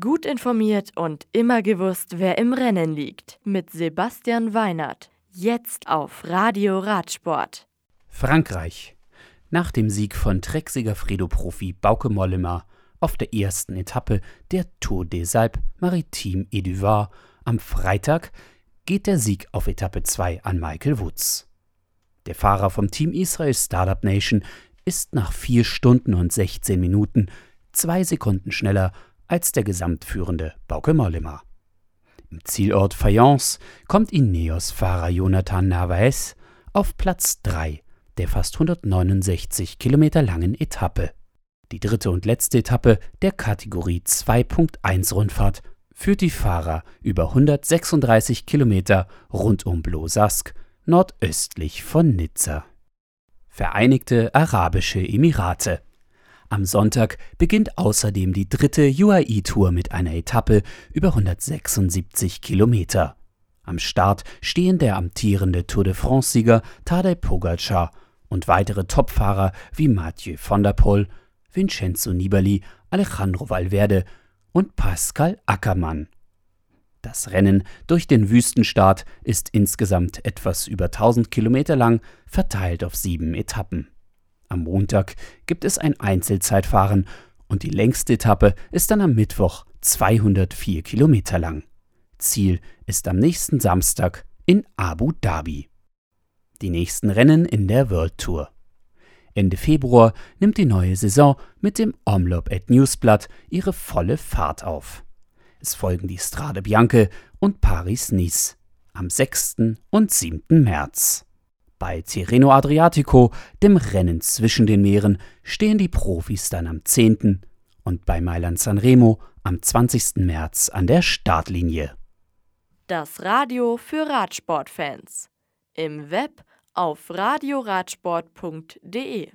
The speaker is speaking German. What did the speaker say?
Gut informiert und immer gewusst, wer im Rennen liegt. Mit Sebastian Weinert. Jetzt auf Radio Radsport. Frankreich. Nach dem Sieg von Trexiger Fredo-Profi Bauke Mollema auf der ersten Etappe der Tour des Alpes Maritime et du Var am Freitag geht der Sieg auf Etappe 2 an Michael Woods. Der Fahrer vom Team Israel Startup Nation ist nach 4 Stunden und 16 Minuten zwei Sekunden schneller als der gesamtführende Bauke Mollema. Im Zielort Fayence kommt Ineos-Fahrer Jonathan Narvaez auf Platz 3 der fast 169 Kilometer langen Etappe. Die dritte und letzte Etappe der Kategorie 2.1 Rundfahrt führt die Fahrer über 136 Kilometer rund um Blosask nordöstlich von Nizza. Vereinigte Arabische Emirate am Sonntag beginnt außerdem die dritte UAE-Tour mit einer Etappe über 176 Kilometer. Am Start stehen der amtierende Tour de France-Sieger Tadej Pogacar und weitere Topfahrer wie Mathieu van der Poel, Vincenzo Nibali, Alejandro Valverde und Pascal Ackermann. Das Rennen durch den Wüstenstaat ist insgesamt etwas über 1000 Kilometer lang, verteilt auf sieben Etappen. Am Montag gibt es ein Einzelzeitfahren und die längste Etappe ist dann am Mittwoch 204 Kilometer lang. Ziel ist am nächsten Samstag in Abu Dhabi. Die nächsten Rennen in der World Tour. Ende Februar nimmt die neue Saison mit dem Omlop et Newsblatt ihre volle Fahrt auf. Es folgen die Strade Bianche und Paris-Nice am 6. und 7. März. Bei Tirreno Adriatico, dem Rennen zwischen den Meeren, stehen die Profis dann am 10. und bei Mailand Sanremo am 20. März an der Startlinie. Das Radio für Radsportfans. Im Web auf radioradsport.de